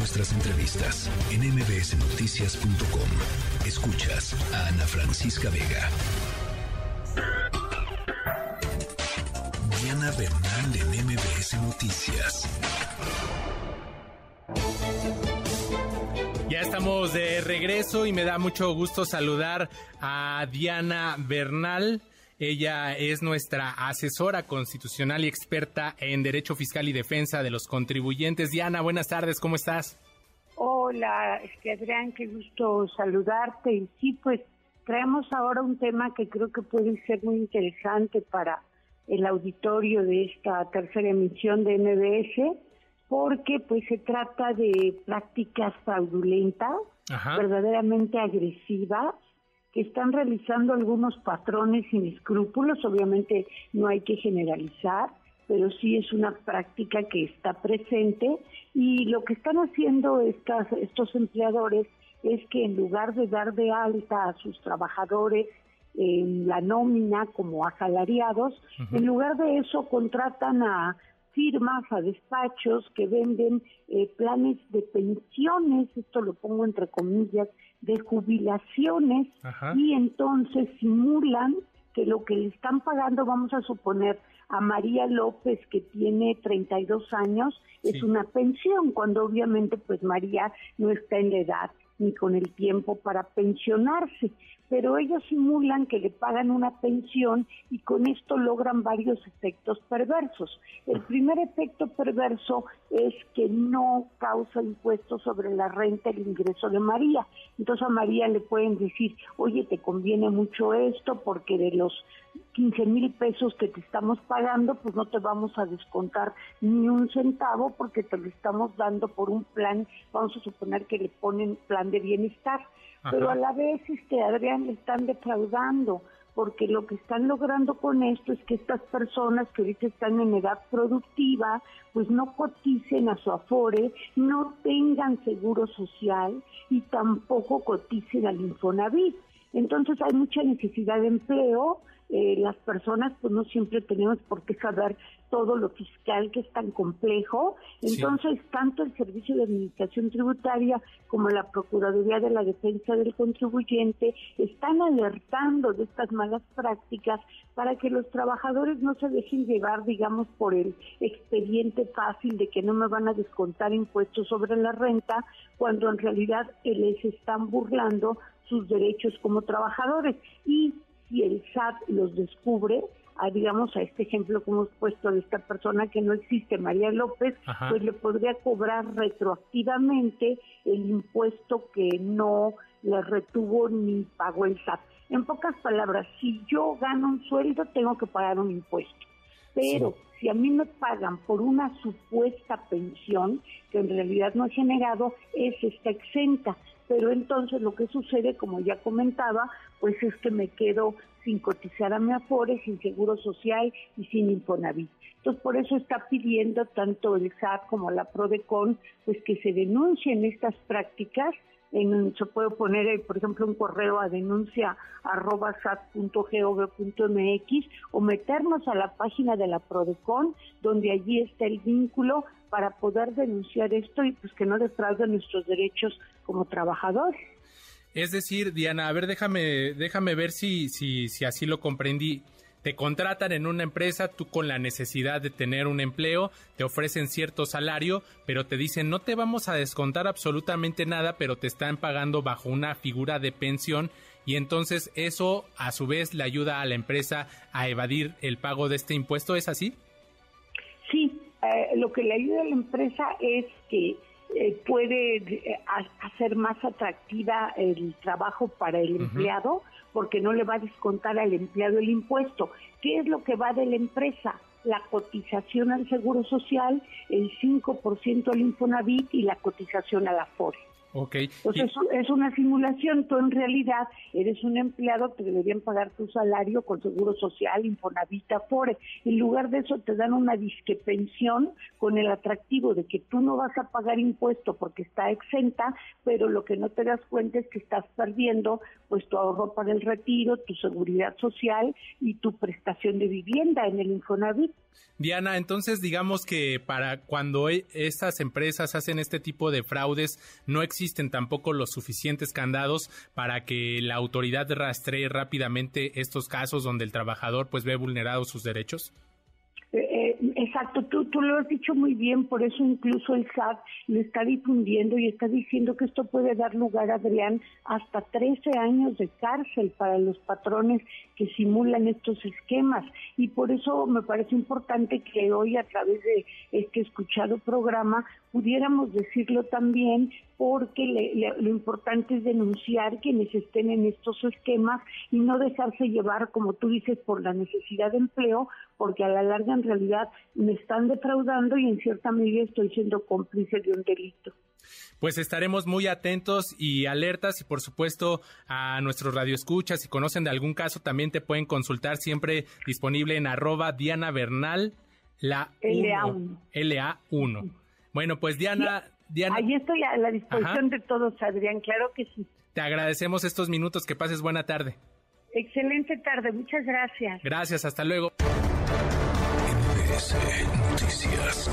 nuestras entrevistas en mbsnoticias.com. Escuchas a Ana Francisca Vega. Diana Bernal en MBS Noticias. Ya estamos de regreso y me da mucho gusto saludar a Diana Bernal. Ella es nuestra asesora constitucional y experta en Derecho Fiscal y Defensa de los Contribuyentes. Diana, buenas tardes, ¿cómo estás? Hola, este Adrián, qué gusto saludarte. Y sí, pues traemos ahora un tema que creo que puede ser muy interesante para el auditorio de esta tercera emisión de MBS, porque pues se trata de prácticas fraudulentas, verdaderamente agresivas, que están realizando algunos patrones sin escrúpulos, obviamente no hay que generalizar, pero sí es una práctica que está presente. Y lo que están haciendo estas, estos empleadores es que en lugar de dar de alta a sus trabajadores en la nómina como asalariados, en lugar de eso contratan a firmas, a despachos que venden eh, planes de pensiones, esto lo pongo entre comillas, de jubilaciones y entonces simulan que lo que le están pagando, vamos a suponer, a María López, que tiene 32 años, es una pensión, cuando obviamente pues María no está en la edad ni con el tiempo para pensionarse pero ellos simulan que le pagan una pensión y con esto logran varios efectos perversos. El primer efecto perverso es que no causa impuestos sobre la renta el ingreso de María. Entonces a María le pueden decir, oye, te conviene mucho esto porque de los 15 mil pesos que te estamos pagando, pues no te vamos a descontar ni un centavo porque te lo estamos dando por un plan, vamos a suponer que le ponen plan de bienestar pero a la vez, este, Adrián, le están defraudando, porque lo que están logrando con esto es que estas personas que ahorita están en edad productiva, pues no coticen a su afore, no tengan seguro social y tampoco coticen al Infonavit. Entonces hay mucha necesidad de empleo, eh, las personas pues no siempre tenemos por qué saber todo lo fiscal que es tan complejo. Entonces, tanto el Servicio de Administración Tributaria como la Procuraduría de la Defensa del Contribuyente están alertando de estas malas prácticas para que los trabajadores no se dejen llevar, digamos, por el expediente fácil de que no me van a descontar impuestos sobre la renta, cuando en realidad les están burlando sus derechos como trabajadores. Y si el SAT los descubre, a, digamos, a este ejemplo que hemos puesto de esta persona que no existe, María López, pues le podría cobrar retroactivamente el impuesto que no le retuvo ni pagó el SAT. En pocas palabras, si yo gano un sueldo, tengo que pagar un impuesto. Pero si a mí me pagan por una supuesta pensión, que en realidad no he generado, es está exenta pero entonces lo que sucede, como ya comentaba, pues es que me quedo sin cotizar a mi Afore, sin seguro social y sin Infonavit. Entonces, por eso está pidiendo tanto el SAT como la PRODECON, pues que se denuncien estas prácticas en, se puede poner, eh, por ejemplo, un correo a denuncia arroba sat.gov.mx o meternos a la página de la Prodecon, donde allí está el vínculo para poder denunciar esto y pues que no defraude nuestros derechos como trabajadores. Es decir, Diana, a ver, déjame, déjame ver si, si, si así lo comprendí te contratan en una empresa, tú con la necesidad de tener un empleo, te ofrecen cierto salario, pero te dicen no te vamos a descontar absolutamente nada, pero te están pagando bajo una figura de pensión y entonces eso a su vez le ayuda a la empresa a evadir el pago de este impuesto, ¿es así? Lo que le ayuda a la empresa es que eh, puede eh, hacer más atractiva el trabajo para el empleado porque no le va a descontar al empleado el impuesto. ¿Qué es lo que va de la empresa? La cotización al Seguro Social, el 5% al Infonavit y la cotización a la FORE. Ok. Entonces es una simulación, tú en realidad eres un empleado, te deberían pagar tu salario con seguro social, Infonavita, FORE. En lugar de eso te dan una disque pensión con el atractivo de que tú no vas a pagar impuesto porque está exenta, pero lo que no te das cuenta es que estás perdiendo pues tu ahorro para el retiro, tu seguridad social y tu prestación de vivienda en el Infonavit. Diana, entonces digamos que para cuando e, estas empresas hacen este tipo de fraudes, no existen tampoco los suficientes candados para que la autoridad rastree rápidamente estos casos donde el trabajador pues ve vulnerados sus derechos. Eh, eh, exacto, tú, tú lo has dicho muy bien, por eso incluso el SAT lo está difundiendo y está diciendo que esto puede dar lugar, Adrián, hasta 13 años de cárcel para los patrones que simulan estos esquemas. Y por eso me parece importante que hoy a través de este escuchado programa pudiéramos decirlo también porque lo importante es denunciar quienes estén en estos esquemas y no dejarse llevar, como tú dices, por la necesidad de empleo, porque a la larga en realidad me están defraudando y en cierta medida estoy siendo cómplice de un delito. Pues estaremos muy atentos y alertas y por supuesto a nuestros radioescuchas, si conocen de algún caso también te pueden consultar siempre disponible en arroba Diana Bernal, la LA1. LA1. Bueno, pues Diana... Diana Ahí estoy a la disposición de todos, Adrián, claro que sí. Te agradecemos estos minutos, que pases buena tarde. Excelente tarde, muchas gracias. Gracias, hasta luego. Noticias.